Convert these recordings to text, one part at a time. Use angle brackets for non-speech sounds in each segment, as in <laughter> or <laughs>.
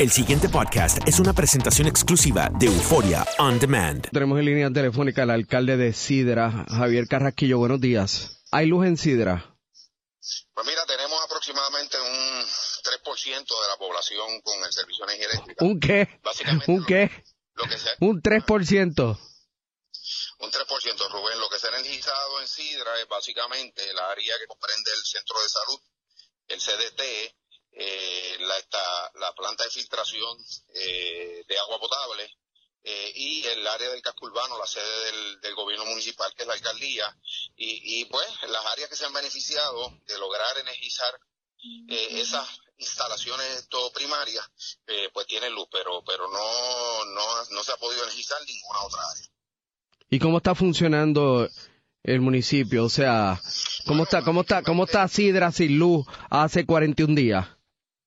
El siguiente podcast es una presentación exclusiva de Euforia On Demand. Tenemos en línea telefónica al alcalde de Sidra, Javier Carrasquillo. Buenos días. ¿Hay luz en Sidra? Pues mira, tenemos aproximadamente un 3% de la población con el servicio de energía eléctrica. ¿Un qué? Básicamente ¿Un qué? Lo que se, Un 3%. un 3%, Rubén. Lo que se ha energizado en Sidra es básicamente el área que comprende el centro de salud, el CDT, eh, la, esta- la planta de filtración eh, de agua potable eh, y el área del casco urbano, la sede del, del gobierno municipal, que es la alcaldía. Y, y pues las áreas que se han beneficiado de lograr energizar eh, esas instalaciones esto, primarias, eh, pues tienen luz, pero pero no, no, no se ha podido energizar ninguna otra área. ¿Y cómo está funcionando el municipio? O sea, ¿cómo está, cómo está, cómo está Sidra sin luz hace 41 días?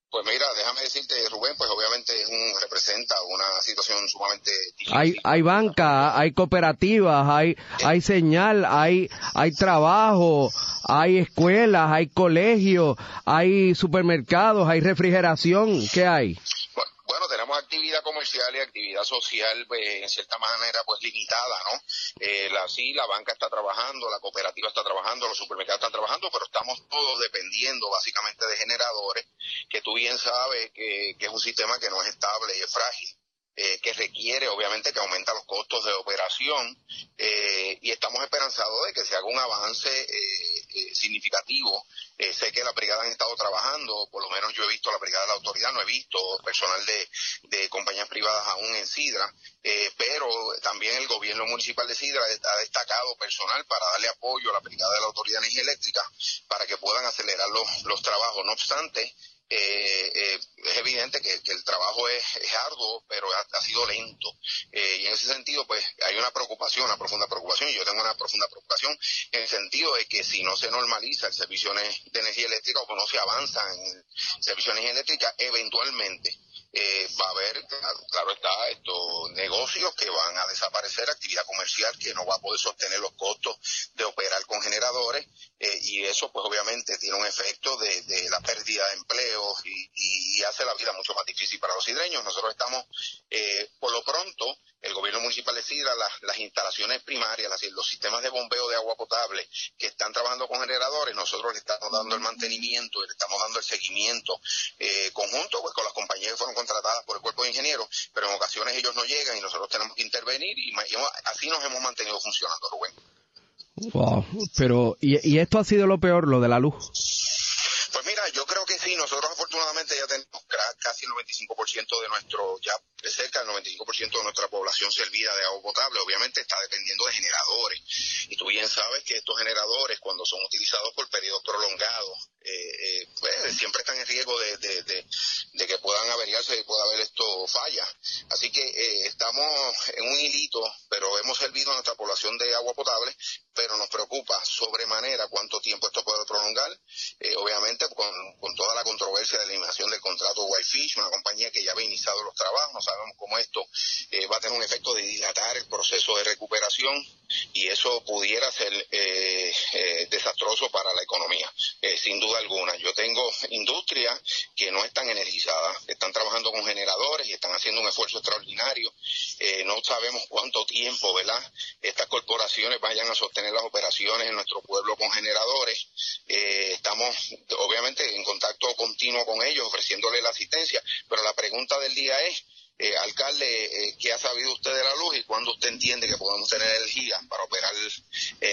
Pues mira, déjame decirte, Rubén, pues obviamente es un, representa una situación sumamente difícil. Hay, hay banca, hay cooperativas, hay, hay señal, hay, hay trabajo, hay escuelas, hay colegios, hay supermercados, hay refrigeración. ¿Qué hay? Bu- Bueno, tenemos actividad comercial y actividad social, pues, en cierta manera, pues limitada, ¿no? Eh, la, sí, la banca está trabajando, la cooperativa está trabajando, los supermercados están trabajando, pero estamos todos dependiendo básicamente de generadores, que tú bien sabes que, que es un sistema que no es estable y es frágil. Eh, que requiere obviamente que aumenta los costos de operación eh, y estamos esperanzados de que se haga un avance eh, eh, significativo. Eh, sé que la brigada han estado trabajando, por lo menos yo he visto la brigada de la autoridad, no he visto personal de, de compañías privadas aún en Sidra, eh, pero también el gobierno municipal de Sidra ha destacado personal para darle apoyo a la brigada de la autoridad de energía eléctrica para que puedan acelerar los, los trabajos. No obstante, eh, eh, es evidente que, el trabajo es, arduo, pero ha, ha sido lento. Eh, y en ese sentido, pues hay una preocupación, una profunda preocupación, y yo tengo una profunda preocupación en el sentido de que si no se normaliza el servicio de energía eléctrica o no se avanza en el servicio de energía eléctrica, eventualmente eh, va a haber, claro, claro está, estos negocios que van a desaparecer, actividad comercial que no va a poder sostener los costos de operar con generadores eh, y eso pues obviamente tiene un efecto de, de la pérdida de empleos y, y- hace la vida mucho más difícil para los sidreños. Nosotros estamos, eh, por lo pronto, el gobierno municipal de Sidra, las, las instalaciones primarias, las- los sistemas de bombeo de agua potable que están trabajando con generadores, nosotros le estamos dando el mantenimiento, le estamos dando el seguimiento eh, conjunto pues, con las compañías que fueron contratadas por el cuerpo de ingenieros, pero en ocasiones ellos no llegan y nosotros tenemos que intervenir y, así nos hemos mantenido funcionando, Rubén. Pero ¿y, ¿y esto ha sido lo peor, lo de la luz? Pues mira, yo creo que sí, nosotros afortunadamente ya tenemos casi el 95% de nuestro, ya cerca del 95% de nuestra población servida de agua potable. Obviamente está dependiendo de generadores. Y tú bien sabes que estos generadores, cuando son utilizados por periodos prolongados, eh, eh, pues, siempre están en riesgo de, de, que puedan averiarse y pueda haber esto falla. Así que eh, estamos en un hilito, pero hemos servido a nuestra población de agua potable, pero nos preocupa sobremanera cuánto tiempo esto puede prolongar. obviamente con, con, toda la controversia de la eliminación del contrato Whitefish, una compañía que ya había iniciado los trabajos, no sabemos cómo esto va a tener un efecto de dilatar el proceso de recuperación y eso pudiera ser desastroso para la economía. sin duda alguna. Yo tengo industrias que no están energizadas, están trabajando con generadores y están haciendo un esfuerzo extraordinario. Eh, no sabemos cuánto tiempo, ¿verdad? Estas corporaciones vayan a sostener las operaciones en nuestro pueblo con generadores. Eh, estamos, obviamente, en contacto continuo con ellos, ofreciéndole la asistencia, pero la pregunta del día es, eh, alcalde, ¿qué ha sabido usted de la luz y cuándo usted entiende que podemos tener energía para operar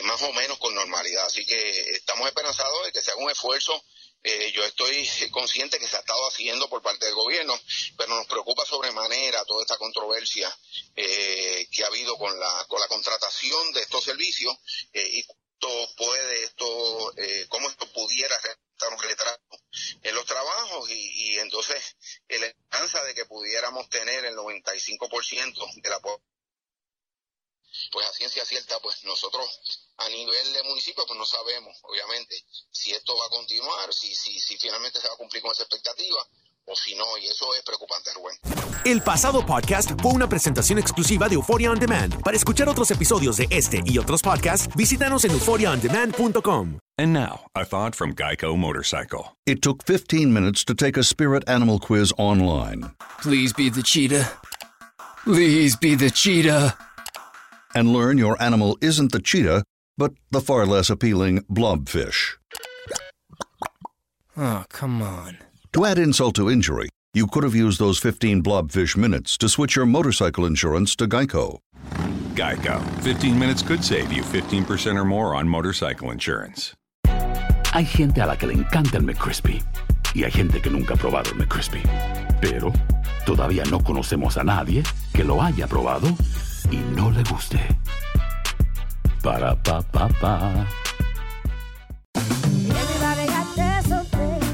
más o menos con normalidad? Así que estamos esperanzados de que se haga un esfuerzo eh, yo estoy <laughs> consciente que se ha estado haciendo por parte del gobierno, pero nos preocupa sobremanera toda esta controversia eh, que ha habido con la, con la contratación de estos servicios eh, y cuánto puede esto, cómo esto pudiera representar un retraso en los trabajos y, y entonces de que pudiéramos tener el 95% de la población pues a ciencia cierta, pues nosotros a nivel de municipio, pues no sabemos, obviamente, si esto va a continuar, si, si, si finalmente se va a cumplir con esa expectativa o si no, y eso es preocupante, Rubén. El pasado podcast fue una presentación exclusiva de Euphoria On Demand. Para escuchar otros episodios de este y otros podcasts, visítanos en euphoriaondemand.com. And now, a thought from Geico Motorcycle. It took 15 minutes to take a spirit animal quiz online. Please be the cheetah. Please be the cheetah. and learn your animal isn't the cheetah, but the far less appealing blobfish. Oh, come on. To add insult to injury, you could have used those 15 blobfish minutes to switch your motorcycle insurance to Geico. Geico. 15 minutes could save you 15% or more on motorcycle insurance. Hay gente a la que le encanta el McCrispy y hay gente que nunca ha probado el McCrispy. Pero todavía no conocemos a nadie que lo haya probado y no le guste. Para pa pa pa.